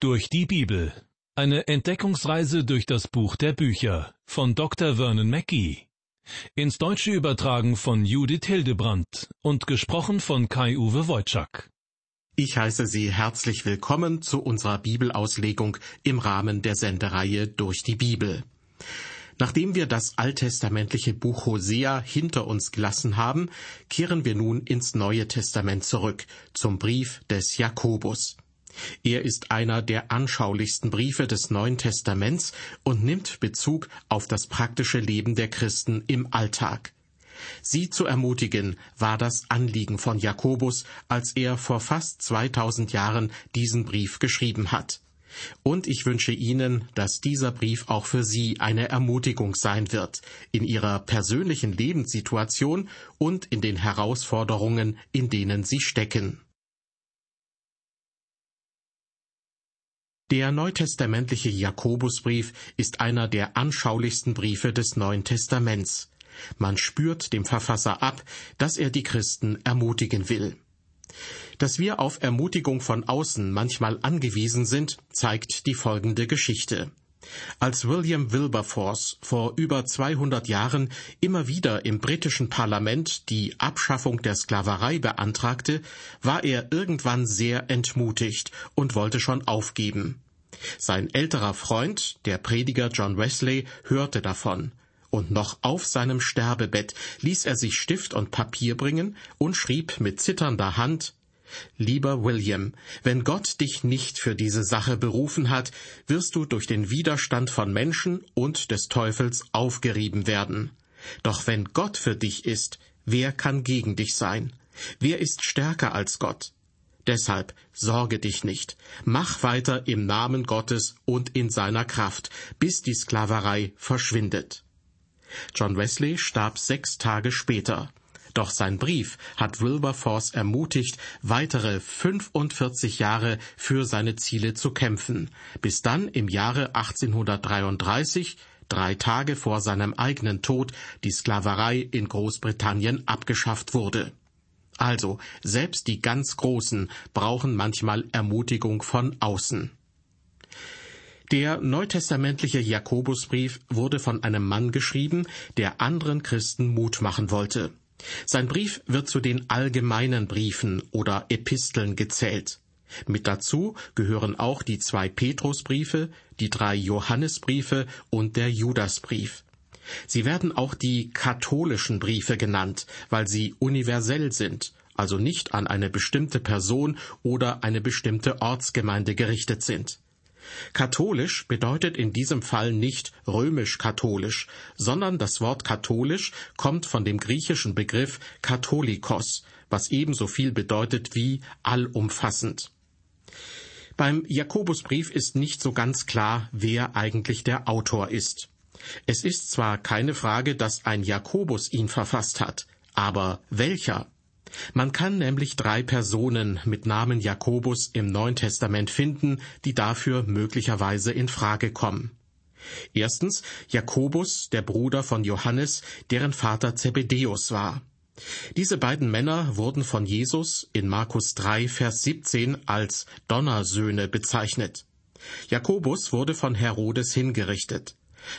Durch die Bibel. Eine Entdeckungsreise durch das Buch der Bücher von Dr. Vernon Mackey. Ins Deutsche übertragen von Judith Hildebrandt und gesprochen von Kai-Uwe Wojczak. Ich heiße Sie herzlich willkommen zu unserer Bibelauslegung im Rahmen der Sendereihe Durch die Bibel. Nachdem wir das alttestamentliche Buch Hosea hinter uns gelassen haben, kehren wir nun ins Neue Testament zurück, zum Brief des Jakobus. Er ist einer der anschaulichsten Briefe des Neuen Testaments und nimmt Bezug auf das praktische Leben der Christen im Alltag. Sie zu ermutigen, war das Anliegen von Jakobus, als er vor fast 2000 Jahren diesen Brief geschrieben hat. Und ich wünsche Ihnen, dass dieser Brief auch für Sie eine Ermutigung sein wird, in Ihrer persönlichen Lebenssituation und in den Herausforderungen, in denen Sie stecken. Der neutestamentliche Jakobusbrief ist einer der anschaulichsten Briefe des Neuen Testaments. Man spürt dem Verfasser ab, dass er die Christen ermutigen will. Dass wir auf Ermutigung von außen manchmal angewiesen sind, zeigt die folgende Geschichte. Als William Wilberforce vor über 200 Jahren immer wieder im britischen Parlament die Abschaffung der Sklaverei beantragte, war er irgendwann sehr entmutigt und wollte schon aufgeben. Sein älterer Freund, der Prediger John Wesley, hörte davon, und noch auf seinem Sterbebett ließ er sich Stift und Papier bringen und schrieb mit zitternder Hand Lieber William, wenn Gott dich nicht für diese Sache berufen hat, wirst du durch den Widerstand von Menschen und des Teufels aufgerieben werden. Doch wenn Gott für dich ist, wer kann gegen dich sein? Wer ist stärker als Gott? Deshalb sorge dich nicht, mach weiter im Namen Gottes und in seiner Kraft, bis die Sklaverei verschwindet. John Wesley starb sechs Tage später. Doch sein Brief hat Wilberforce ermutigt, weitere 45 Jahre für seine Ziele zu kämpfen, bis dann im Jahre 1833, drei Tage vor seinem eigenen Tod, die Sklaverei in Großbritannien abgeschafft wurde. Also, selbst die ganz Großen brauchen manchmal Ermutigung von außen. Der neutestamentliche Jakobusbrief wurde von einem Mann geschrieben, der anderen Christen Mut machen wollte. Sein Brief wird zu den allgemeinen Briefen oder Episteln gezählt. Mit dazu gehören auch die zwei Petrusbriefe, die drei Johannesbriefe und der Judasbrief. Sie werden auch die katholischen Briefe genannt, weil sie universell sind, also nicht an eine bestimmte Person oder eine bestimmte Ortsgemeinde gerichtet sind. Katholisch bedeutet in diesem Fall nicht römisch-katholisch, sondern das Wort katholisch kommt von dem griechischen Begriff katholikos, was ebenso viel bedeutet wie allumfassend. Beim Jakobusbrief ist nicht so ganz klar, wer eigentlich der Autor ist. Es ist zwar keine Frage, dass ein Jakobus ihn verfasst hat, aber welcher? Man kann nämlich drei Personen mit Namen Jakobus im Neuen Testament finden, die dafür möglicherweise in Frage kommen. Erstens Jakobus, der Bruder von Johannes, deren Vater Zebedäus war. Diese beiden Männer wurden von Jesus in Markus 3, Vers 17 als Donnersöhne bezeichnet. Jakobus wurde von Herodes hingerichtet.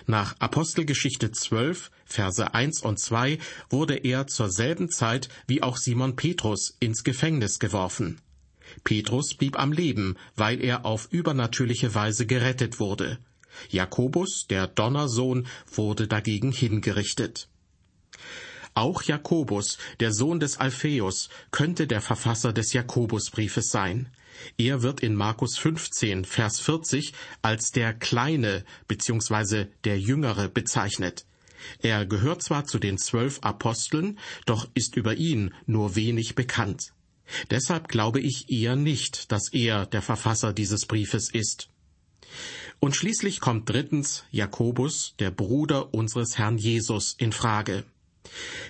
Nach Apostelgeschichte 12, Verse 1 und 2 wurde er zur selben Zeit wie auch Simon Petrus ins Gefängnis geworfen. Petrus blieb am Leben, weil er auf übernatürliche Weise gerettet wurde. Jakobus, der Donnersohn, wurde dagegen hingerichtet. Auch Jakobus, der Sohn des Alpheus, könnte der Verfasser des Jakobusbriefes sein. Er wird in Markus 15, Vers 40 als der Kleine bzw. der Jüngere bezeichnet. Er gehört zwar zu den zwölf Aposteln, doch ist über ihn nur wenig bekannt. Deshalb glaube ich eher nicht, dass er der Verfasser dieses Briefes ist. Und schließlich kommt drittens Jakobus, der Bruder unseres Herrn Jesus, in Frage.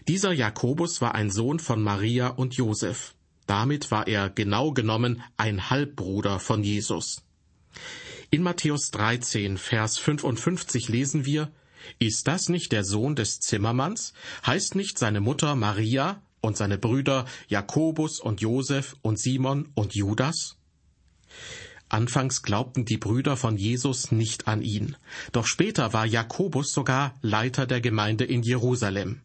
Dieser Jakobus war ein Sohn von Maria und Josef. Damit war er genau genommen ein Halbbruder von Jesus. In Matthäus 13, Vers 55 lesen wir, Ist das nicht der Sohn des Zimmermanns? Heißt nicht seine Mutter Maria und seine Brüder Jakobus und Josef und Simon und Judas? Anfangs glaubten die Brüder von Jesus nicht an ihn, doch später war Jakobus sogar Leiter der Gemeinde in Jerusalem.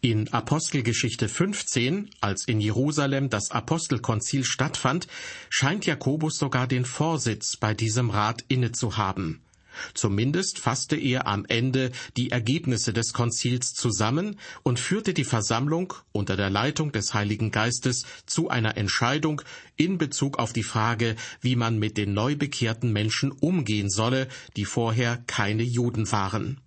In Apostelgeschichte 15, als in Jerusalem das Apostelkonzil stattfand, scheint Jakobus sogar den Vorsitz bei diesem Rat inne zu haben. Zumindest fasste er am Ende die Ergebnisse des Konzils zusammen und führte die Versammlung unter der Leitung des Heiligen Geistes zu einer Entscheidung in Bezug auf die Frage, wie man mit den neu bekehrten Menschen umgehen solle, die vorher keine Juden waren.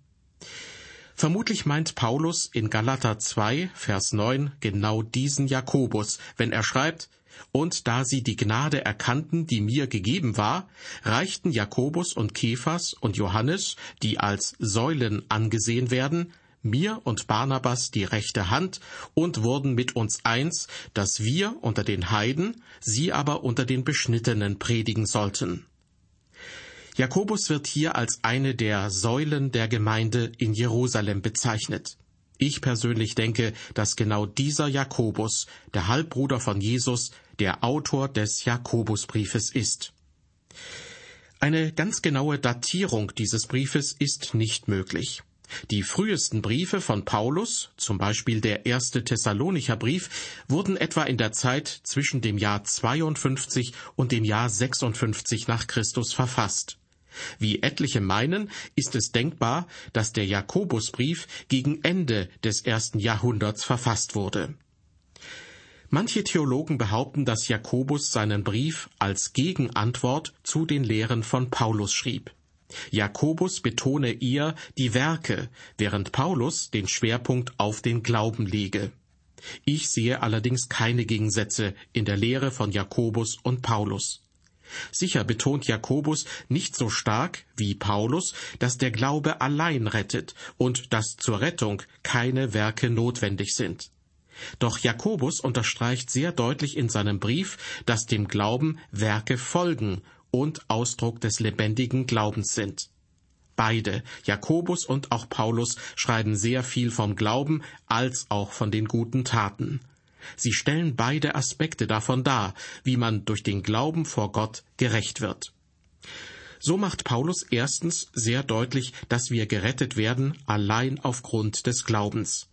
Vermutlich meint Paulus in Galater 2, Vers 9 genau diesen Jakobus, wenn er schreibt, und da sie die Gnade erkannten, die mir gegeben war, reichten Jakobus und Kephas und Johannes, die als Säulen angesehen werden, mir und Barnabas die rechte Hand und wurden mit uns eins, dass wir unter den Heiden, sie aber unter den Beschnittenen predigen sollten. Jakobus wird hier als eine der Säulen der Gemeinde in Jerusalem bezeichnet. Ich persönlich denke, dass genau dieser Jakobus, der Halbbruder von Jesus, der Autor des Jakobusbriefes ist. Eine ganz genaue Datierung dieses Briefes ist nicht möglich. Die frühesten Briefe von Paulus, zum Beispiel der erste Thessalonicher Brief, wurden etwa in der Zeit zwischen dem Jahr 52 und dem Jahr 56 nach Christus verfasst. Wie etliche meinen, ist es denkbar, dass der Jakobusbrief gegen Ende des ersten Jahrhunderts verfasst wurde. Manche Theologen behaupten, dass Jakobus seinen Brief als Gegenantwort zu den Lehren von Paulus schrieb. Jakobus betone eher die Werke, während Paulus den Schwerpunkt auf den Glauben lege. Ich sehe allerdings keine Gegensätze in der Lehre von Jakobus und Paulus. Sicher betont Jakobus nicht so stark wie Paulus, dass der Glaube allein rettet und dass zur Rettung keine Werke notwendig sind. Doch Jakobus unterstreicht sehr deutlich in seinem Brief, dass dem Glauben Werke folgen und Ausdruck des lebendigen Glaubens sind. Beide, Jakobus und auch Paulus, schreiben sehr viel vom Glauben als auch von den guten Taten. Sie stellen beide Aspekte davon dar, wie man durch den Glauben vor Gott gerecht wird. So macht Paulus erstens sehr deutlich, dass wir gerettet werden allein aufgrund des Glaubens.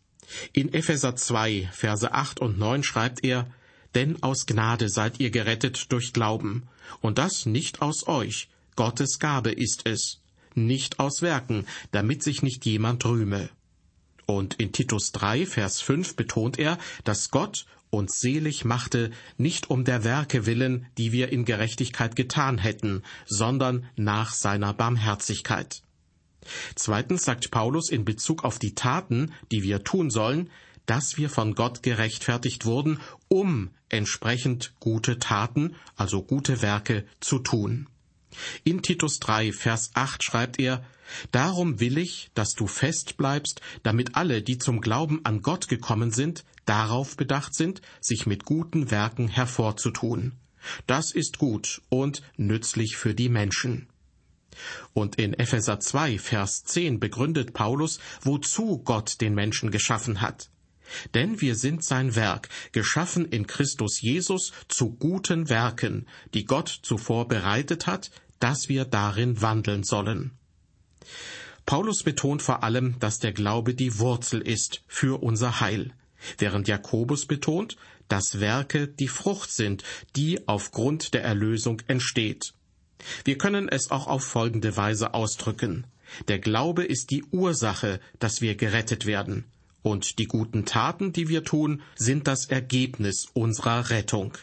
In Epheser 2, Verse 8 und 9 schreibt er, Denn aus Gnade seid ihr gerettet durch Glauben, und das nicht aus euch, Gottes Gabe ist es, nicht aus Werken, damit sich nicht jemand rühme. Und in Titus 3, Vers 5 betont er, dass Gott uns selig machte, nicht um der Werke willen, die wir in Gerechtigkeit getan hätten, sondern nach seiner Barmherzigkeit. Zweitens sagt Paulus in Bezug auf die Taten, die wir tun sollen, dass wir von Gott gerechtfertigt wurden, um entsprechend gute Taten, also gute Werke, zu tun. In Titus 3, Vers 8 schreibt er, Darum will ich, dass du fest bleibst, damit alle, die zum Glauben an Gott gekommen sind, darauf bedacht sind, sich mit guten Werken hervorzutun. Das ist gut und nützlich für die Menschen. Und in Epheser 2, Vers 10 begründet Paulus, wozu Gott den Menschen geschaffen hat. Denn wir sind sein Werk, geschaffen in Christus Jesus zu guten Werken, die Gott zuvor bereitet hat, dass wir darin wandeln sollen. Paulus betont vor allem, dass der Glaube die Wurzel ist für unser Heil, während Jakobus betont, dass Werke die Frucht sind, die aufgrund der Erlösung entsteht. Wir können es auch auf folgende Weise ausdrücken. Der Glaube ist die Ursache, dass wir gerettet werden, und die guten Taten, die wir tun, sind das Ergebnis unserer Rettung.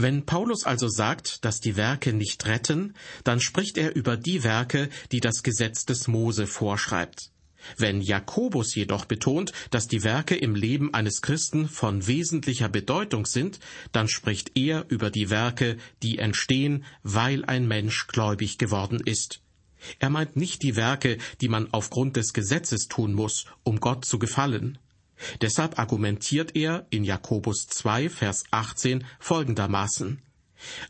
Wenn Paulus also sagt, dass die Werke nicht retten, dann spricht er über die Werke, die das Gesetz des Mose vorschreibt. Wenn Jakobus jedoch betont, dass die Werke im Leben eines Christen von wesentlicher Bedeutung sind, dann spricht er über die Werke, die entstehen, weil ein Mensch gläubig geworden ist. Er meint nicht die Werke, die man aufgrund des Gesetzes tun muss, um Gott zu gefallen. Deshalb argumentiert er in Jakobus 2, Vers 18 folgendermaßen.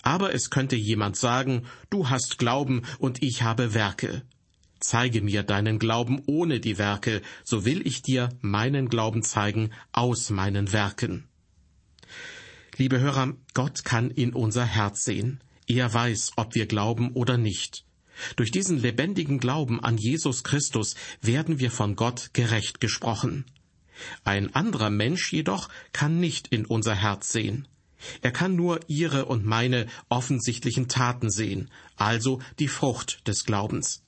Aber es könnte jemand sagen, du hast Glauben und ich habe Werke. Zeige mir deinen Glauben ohne die Werke, so will ich dir meinen Glauben zeigen aus meinen Werken. Liebe Hörer, Gott kann in unser Herz sehen. Er weiß, ob wir glauben oder nicht. Durch diesen lebendigen Glauben an Jesus Christus werden wir von Gott gerecht gesprochen. Ein anderer Mensch jedoch kann nicht in unser Herz sehen. Er kann nur ihre und meine offensichtlichen Taten sehen, also die Frucht des Glaubens.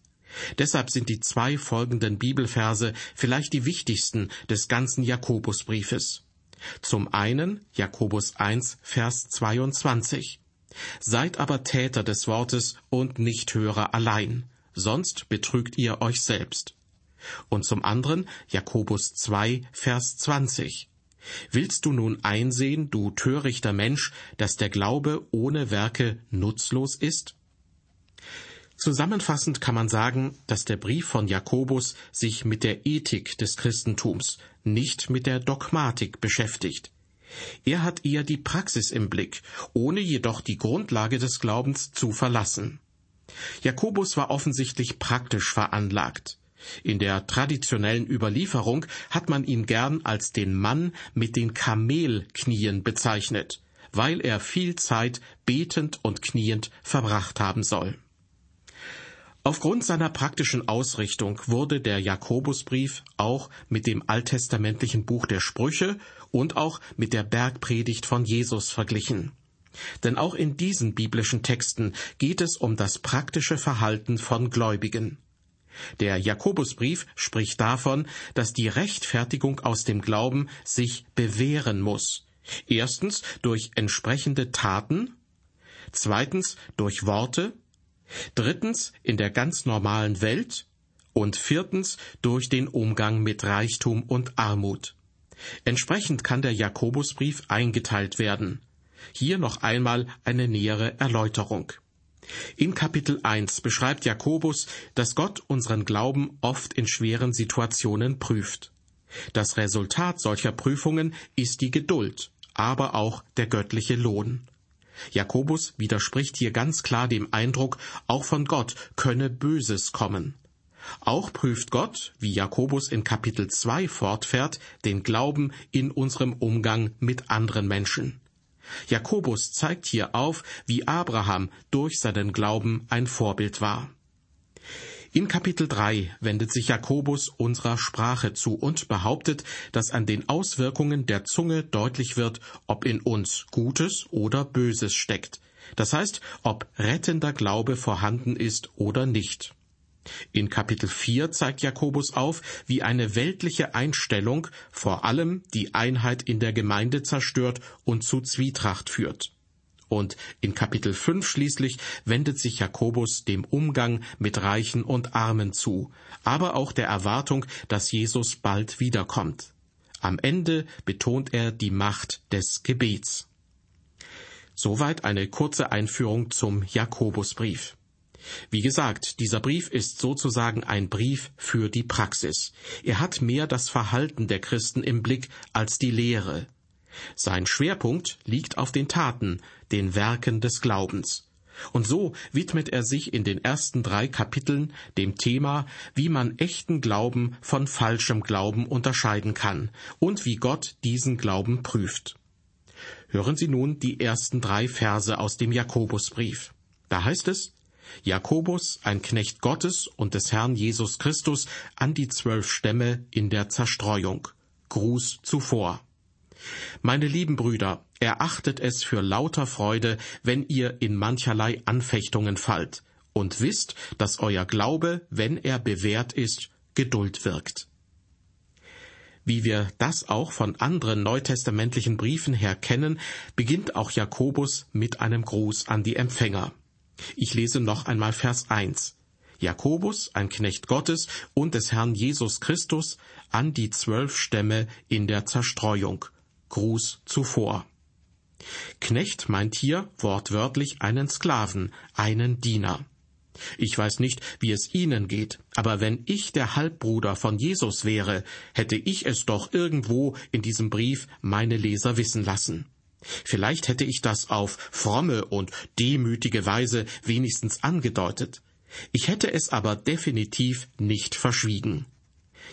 Deshalb sind die zwei folgenden Bibelverse vielleicht die wichtigsten des ganzen Jakobusbriefes. Zum einen Jakobus 1, Vers 22. Seid aber Täter des Wortes und nicht Hörer allein, sonst betrügt ihr euch selbst. Und zum anderen Jakobus 2, Vers 20. Willst du nun einsehen, du törichter Mensch, dass der Glaube ohne Werke nutzlos ist? Zusammenfassend kann man sagen, dass der Brief von Jakobus sich mit der Ethik des Christentums, nicht mit der Dogmatik beschäftigt. Er hat eher die Praxis im Blick, ohne jedoch die Grundlage des Glaubens zu verlassen. Jakobus war offensichtlich praktisch veranlagt. In der traditionellen Überlieferung hat man ihn gern als den Mann mit den Kamelknien bezeichnet, weil er viel Zeit betend und kniend verbracht haben soll. Aufgrund seiner praktischen Ausrichtung wurde der Jakobusbrief auch mit dem alttestamentlichen Buch der Sprüche und auch mit der Bergpredigt von Jesus verglichen. Denn auch in diesen biblischen Texten geht es um das praktische Verhalten von Gläubigen. Der Jakobusbrief spricht davon, dass die Rechtfertigung aus dem Glauben sich bewähren muss. Erstens durch entsprechende Taten, zweitens durch Worte, drittens in der ganz normalen Welt und viertens durch den Umgang mit Reichtum und Armut. Entsprechend kann der Jakobusbrief eingeteilt werden. Hier noch einmal eine nähere Erläuterung. In Kapitel 1 beschreibt Jakobus, dass Gott unseren Glauben oft in schweren Situationen prüft. Das Resultat solcher Prüfungen ist die Geduld, aber auch der göttliche Lohn. Jakobus widerspricht hier ganz klar dem Eindruck, auch von Gott könne Böses kommen. Auch prüft Gott, wie Jakobus in Kapitel 2 fortfährt, den Glauben in unserem Umgang mit anderen Menschen. Jakobus zeigt hier auf, wie Abraham durch seinen Glauben ein Vorbild war. In Kapitel 3 wendet sich Jakobus unserer Sprache zu und behauptet, dass an den Auswirkungen der Zunge deutlich wird, ob in uns Gutes oder Böses steckt. Das heißt, ob rettender Glaube vorhanden ist oder nicht. In Kapitel 4 zeigt Jakobus auf, wie eine weltliche Einstellung vor allem die Einheit in der Gemeinde zerstört und zu Zwietracht führt. Und in Kapitel 5 schließlich wendet sich Jakobus dem Umgang mit Reichen und Armen zu, aber auch der Erwartung, dass Jesus bald wiederkommt. Am Ende betont er die Macht des Gebets. Soweit eine kurze Einführung zum Jakobusbrief. Wie gesagt, dieser Brief ist sozusagen ein Brief für die Praxis. Er hat mehr das Verhalten der Christen im Blick als die Lehre. Sein Schwerpunkt liegt auf den Taten, den Werken des Glaubens. Und so widmet er sich in den ersten drei Kapiteln dem Thema, wie man echten Glauben von falschem Glauben unterscheiden kann und wie Gott diesen Glauben prüft. Hören Sie nun die ersten drei Verse aus dem Jakobusbrief. Da heißt es, Jakobus, ein Knecht Gottes und des Herrn Jesus Christus, an die zwölf Stämme in der Zerstreuung. Gruß zuvor. Meine lieben Brüder, erachtet es für lauter Freude, wenn ihr in mancherlei Anfechtungen fallt, und wisst, dass euer Glaube, wenn er bewährt ist, Geduld wirkt. Wie wir das auch von anderen neutestamentlichen Briefen her kennen, beginnt auch Jakobus mit einem Gruß an die Empfänger. Ich lese noch einmal Vers 1. Jakobus, ein Knecht Gottes und des Herrn Jesus Christus, an die zwölf Stämme in der Zerstreuung. Gruß zuvor. Knecht meint hier wortwörtlich einen Sklaven, einen Diener. Ich weiß nicht, wie es Ihnen geht, aber wenn ich der Halbbruder von Jesus wäre, hätte ich es doch irgendwo in diesem Brief meine Leser wissen lassen. Vielleicht hätte ich das auf fromme und demütige Weise wenigstens angedeutet. Ich hätte es aber definitiv nicht verschwiegen.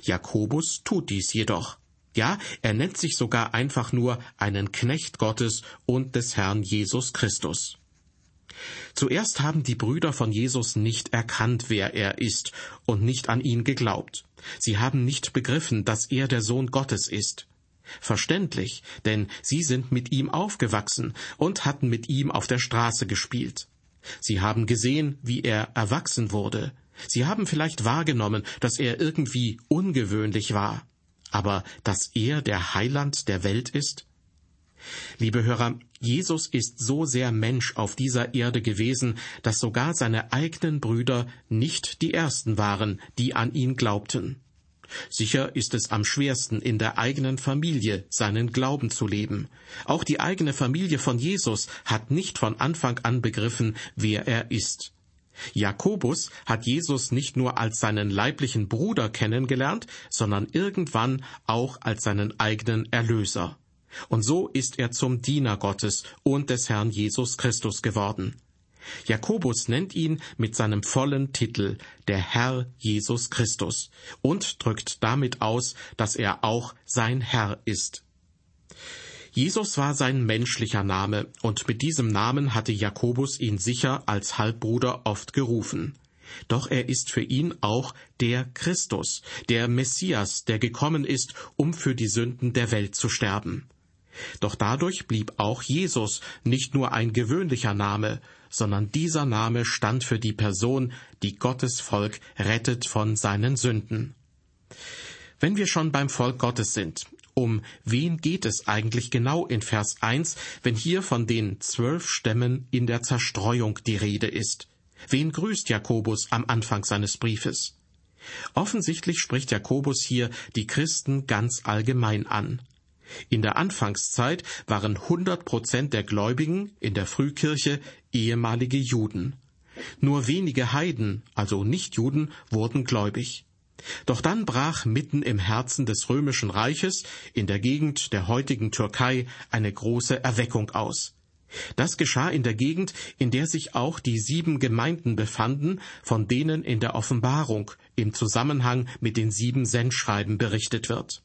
Jakobus tut dies jedoch. Ja, er nennt sich sogar einfach nur einen Knecht Gottes und des Herrn Jesus Christus. Zuerst haben die Brüder von Jesus nicht erkannt, wer er ist, und nicht an ihn geglaubt. Sie haben nicht begriffen, dass er der Sohn Gottes ist. Verständlich, denn sie sind mit ihm aufgewachsen und hatten mit ihm auf der Straße gespielt. Sie haben gesehen, wie er erwachsen wurde. Sie haben vielleicht wahrgenommen, dass er irgendwie ungewöhnlich war. Aber dass er der Heiland der Welt ist? Liebe Hörer, Jesus ist so sehr Mensch auf dieser Erde gewesen, dass sogar seine eigenen Brüder nicht die Ersten waren, die an ihn glaubten. Sicher ist es am schwersten, in der eigenen Familie seinen Glauben zu leben. Auch die eigene Familie von Jesus hat nicht von Anfang an begriffen, wer er ist. Jakobus hat Jesus nicht nur als seinen leiblichen Bruder kennengelernt, sondern irgendwann auch als seinen eigenen Erlöser. Und so ist er zum Diener Gottes und des Herrn Jesus Christus geworden. Jakobus nennt ihn mit seinem vollen Titel der Herr Jesus Christus und drückt damit aus, dass er auch sein Herr ist. Jesus war sein menschlicher Name, und mit diesem Namen hatte Jakobus ihn sicher als Halbbruder oft gerufen. Doch er ist für ihn auch der Christus, der Messias, der gekommen ist, um für die Sünden der Welt zu sterben. Doch dadurch blieb auch Jesus nicht nur ein gewöhnlicher Name, sondern dieser Name stand für die Person, die Gottes Volk rettet von seinen Sünden. Wenn wir schon beim Volk Gottes sind, um wen geht es eigentlich genau in Vers 1, wenn hier von den zwölf Stämmen in der Zerstreuung die Rede ist? Wen grüßt Jakobus am Anfang seines Briefes? Offensichtlich spricht Jakobus hier die Christen ganz allgemein an. In der Anfangszeit waren 100 Prozent der Gläubigen in der Frühkirche ehemalige Juden. Nur wenige Heiden, also Nichtjuden, wurden gläubig. Doch dann brach mitten im Herzen des römischen Reiches, in der Gegend der heutigen Türkei, eine große Erweckung aus. Das geschah in der Gegend, in der sich auch die sieben Gemeinden befanden, von denen in der Offenbarung im Zusammenhang mit den sieben Sendschreiben berichtet wird.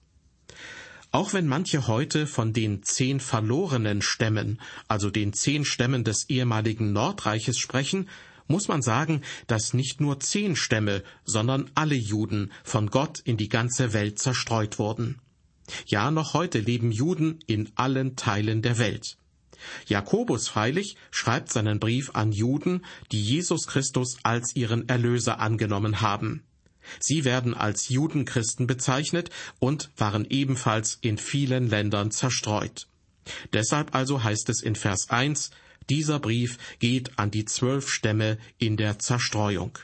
Auch wenn manche heute von den zehn verlorenen Stämmen, also den zehn Stämmen des ehemaligen Nordreiches sprechen, muss man sagen, dass nicht nur zehn Stämme, sondern alle Juden von Gott in die ganze Welt zerstreut wurden. Ja, noch heute leben Juden in allen Teilen der Welt. Jakobus freilich schreibt seinen Brief an Juden, die Jesus Christus als ihren Erlöser angenommen haben. Sie werden als Judenchristen bezeichnet und waren ebenfalls in vielen Ländern zerstreut. Deshalb also heißt es in Vers 1, dieser Brief geht an die zwölf Stämme in der Zerstreuung.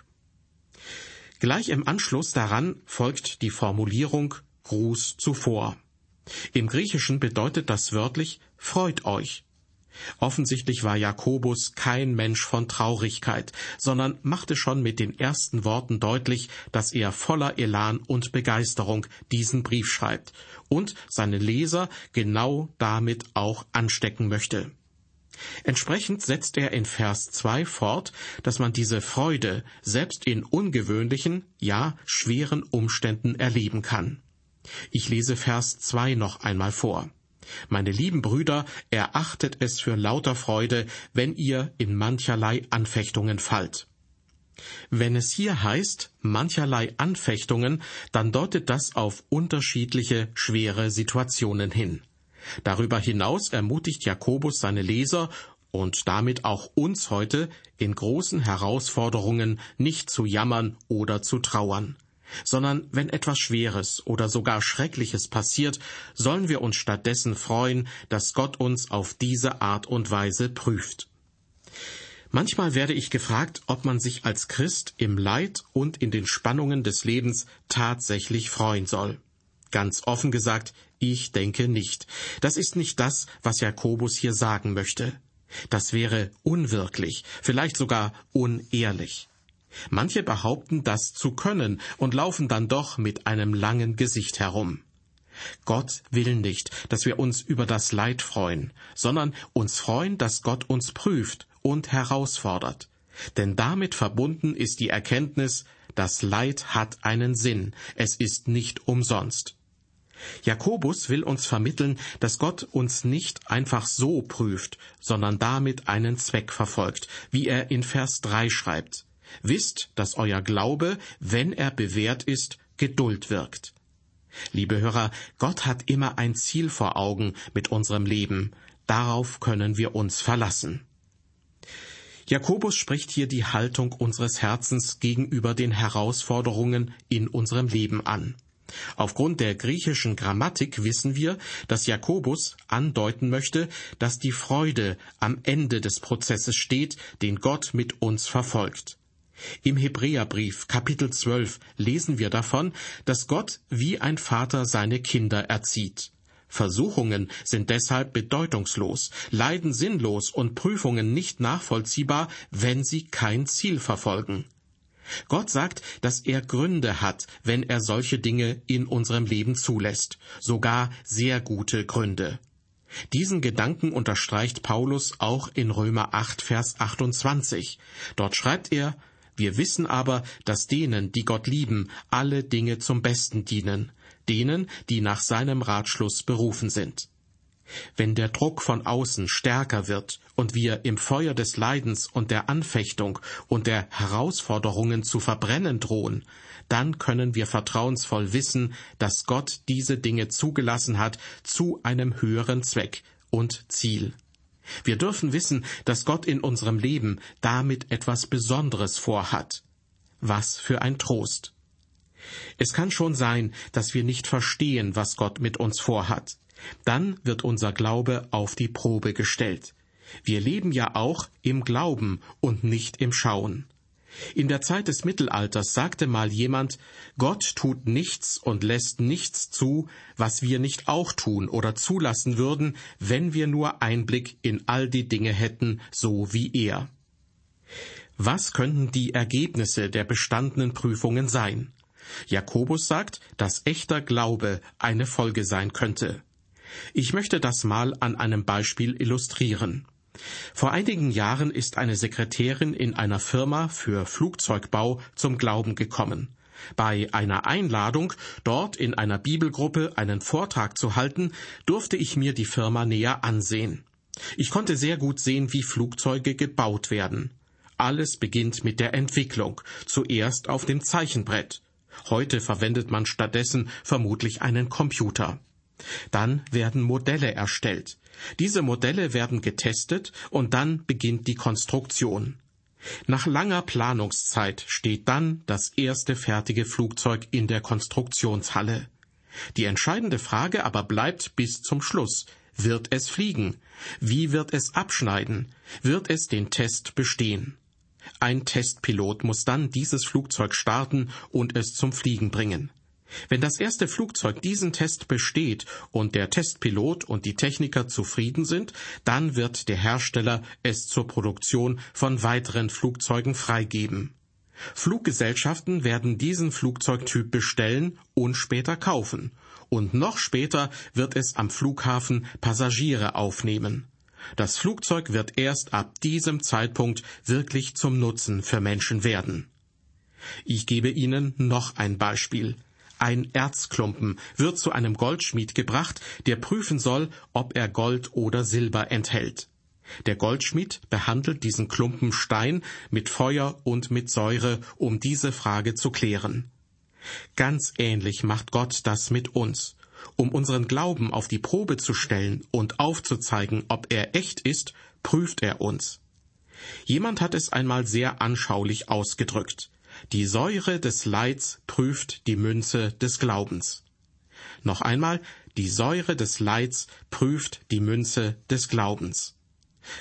Gleich im Anschluss daran folgt die Formulierung Gruß zuvor. Im Griechischen bedeutet das wörtlich Freut euch. Offensichtlich war Jakobus kein Mensch von Traurigkeit, sondern machte schon mit den ersten Worten deutlich, dass er voller Elan und Begeisterung diesen Brief schreibt und seine Leser genau damit auch anstecken möchte. Entsprechend setzt er in Vers 2 fort, dass man diese Freude selbst in ungewöhnlichen, ja schweren Umständen erleben kann. Ich lese Vers 2 noch einmal vor. Meine lieben Brüder, erachtet es für lauter Freude, wenn ihr in mancherlei Anfechtungen fallt. Wenn es hier heißt mancherlei Anfechtungen, dann deutet das auf unterschiedliche schwere Situationen hin. Darüber hinaus ermutigt Jakobus seine Leser und damit auch uns heute, in großen Herausforderungen nicht zu jammern oder zu trauern sondern wenn etwas Schweres oder sogar Schreckliches passiert, sollen wir uns stattdessen freuen, dass Gott uns auf diese Art und Weise prüft. Manchmal werde ich gefragt, ob man sich als Christ im Leid und in den Spannungen des Lebens tatsächlich freuen soll. Ganz offen gesagt, ich denke nicht. Das ist nicht das, was Jakobus hier sagen möchte. Das wäre unwirklich, vielleicht sogar unehrlich. Manche behaupten, das zu können und laufen dann doch mit einem langen Gesicht herum. Gott will nicht, dass wir uns über das Leid freuen, sondern uns freuen, dass Gott uns prüft und herausfordert. Denn damit verbunden ist die Erkenntnis, das Leid hat einen Sinn, es ist nicht umsonst. Jakobus will uns vermitteln, dass Gott uns nicht einfach so prüft, sondern damit einen Zweck verfolgt, wie er in Vers 3 schreibt. Wisst, dass euer Glaube, wenn er bewährt ist, Geduld wirkt. Liebe Hörer, Gott hat immer ein Ziel vor Augen mit unserem Leben. Darauf können wir uns verlassen. Jakobus spricht hier die Haltung unseres Herzens gegenüber den Herausforderungen in unserem Leben an. Aufgrund der griechischen Grammatik wissen wir, dass Jakobus andeuten möchte, dass die Freude am Ende des Prozesses steht, den Gott mit uns verfolgt. Im Hebräerbrief Kapitel 12 lesen wir davon, dass Gott wie ein Vater seine Kinder erzieht. Versuchungen sind deshalb bedeutungslos, Leiden sinnlos und Prüfungen nicht nachvollziehbar, wenn sie kein Ziel verfolgen. Gott sagt, dass er Gründe hat, wenn er solche Dinge in unserem Leben zulässt, sogar sehr gute Gründe. Diesen Gedanken unterstreicht Paulus auch in Römer 8, Vers 28. Dort schreibt er, wir wissen aber, dass denen, die Gott lieben, alle Dinge zum Besten dienen, denen, die nach seinem Ratschluss berufen sind. Wenn der Druck von außen stärker wird und wir im Feuer des Leidens und der Anfechtung und der Herausforderungen zu verbrennen drohen, dann können wir vertrauensvoll wissen, dass Gott diese Dinge zugelassen hat zu einem höheren Zweck und Ziel. Wir dürfen wissen, dass Gott in unserem Leben damit etwas Besonderes vorhat. Was für ein Trost. Es kann schon sein, dass wir nicht verstehen, was Gott mit uns vorhat. Dann wird unser Glaube auf die Probe gestellt. Wir leben ja auch im Glauben und nicht im Schauen. In der Zeit des Mittelalters sagte mal jemand, Gott tut nichts und lässt nichts zu, was wir nicht auch tun oder zulassen würden, wenn wir nur Einblick in all die Dinge hätten, so wie er. Was könnten die Ergebnisse der bestandenen Prüfungen sein? Jakobus sagt, dass echter Glaube eine Folge sein könnte. Ich möchte das mal an einem Beispiel illustrieren. Vor einigen Jahren ist eine Sekretärin in einer Firma für Flugzeugbau zum Glauben gekommen. Bei einer Einladung, dort in einer Bibelgruppe einen Vortrag zu halten, durfte ich mir die Firma näher ansehen. Ich konnte sehr gut sehen, wie Flugzeuge gebaut werden. Alles beginnt mit der Entwicklung, zuerst auf dem Zeichenbrett. Heute verwendet man stattdessen vermutlich einen Computer. Dann werden Modelle erstellt. Diese Modelle werden getestet und dann beginnt die Konstruktion. Nach langer Planungszeit steht dann das erste fertige Flugzeug in der Konstruktionshalle. Die entscheidende Frage aber bleibt bis zum Schluss. Wird es fliegen? Wie wird es abschneiden? Wird es den Test bestehen? Ein Testpilot muss dann dieses Flugzeug starten und es zum Fliegen bringen. Wenn das erste Flugzeug diesen Test besteht und der Testpilot und die Techniker zufrieden sind, dann wird der Hersteller es zur Produktion von weiteren Flugzeugen freigeben. Fluggesellschaften werden diesen Flugzeugtyp bestellen und später kaufen. Und noch später wird es am Flughafen Passagiere aufnehmen. Das Flugzeug wird erst ab diesem Zeitpunkt wirklich zum Nutzen für Menschen werden. Ich gebe Ihnen noch ein Beispiel. Ein Erzklumpen wird zu einem Goldschmied gebracht, der prüfen soll, ob er Gold oder Silber enthält. Der Goldschmied behandelt diesen Klumpen Stein mit Feuer und mit Säure, um diese Frage zu klären. Ganz ähnlich macht Gott das mit uns. Um unseren Glauben auf die Probe zu stellen und aufzuzeigen, ob er echt ist, prüft er uns. Jemand hat es einmal sehr anschaulich ausgedrückt. Die Säure des Leids prüft die Münze des Glaubens. Noch einmal, die Säure des Leids prüft die Münze des Glaubens.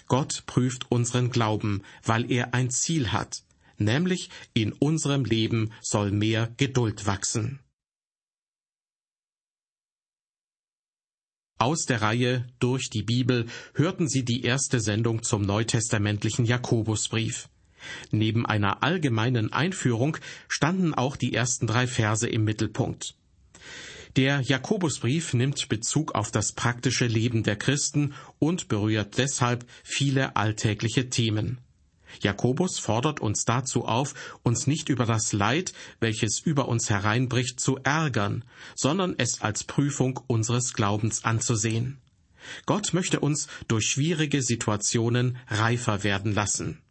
Gott prüft unseren Glauben, weil er ein Ziel hat, nämlich in unserem Leben soll mehr Geduld wachsen. Aus der Reihe Durch die Bibel hörten Sie die erste Sendung zum neutestamentlichen Jakobusbrief. Neben einer allgemeinen Einführung standen auch die ersten drei Verse im Mittelpunkt. Der Jakobusbrief nimmt Bezug auf das praktische Leben der Christen und berührt deshalb viele alltägliche Themen. Jakobus fordert uns dazu auf, uns nicht über das Leid, welches über uns hereinbricht, zu ärgern, sondern es als Prüfung unseres Glaubens anzusehen. Gott möchte uns durch schwierige Situationen reifer werden lassen.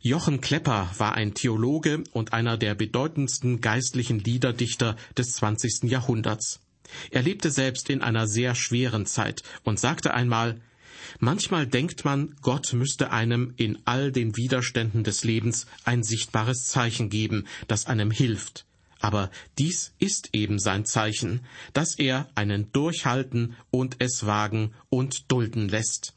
Jochen Klepper war ein Theologe und einer der bedeutendsten geistlichen Liederdichter des 20. Jahrhunderts. Er lebte selbst in einer sehr schweren Zeit und sagte einmal, Manchmal denkt man, Gott müsste einem in all den Widerständen des Lebens ein sichtbares Zeichen geben, das einem hilft. Aber dies ist eben sein Zeichen, dass er einen durchhalten und es wagen und dulden lässt.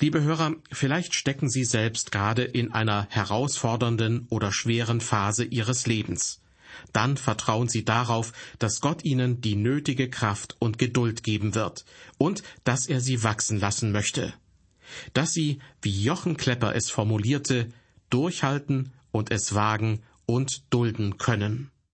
Liebe Hörer, vielleicht stecken Sie selbst gerade in einer herausfordernden oder schweren Phase Ihres Lebens. Dann vertrauen Sie darauf, dass Gott Ihnen die nötige Kraft und Geduld geben wird und dass er Sie wachsen lassen möchte. Dass Sie, wie Jochen Klepper es formulierte, durchhalten und es wagen und dulden können.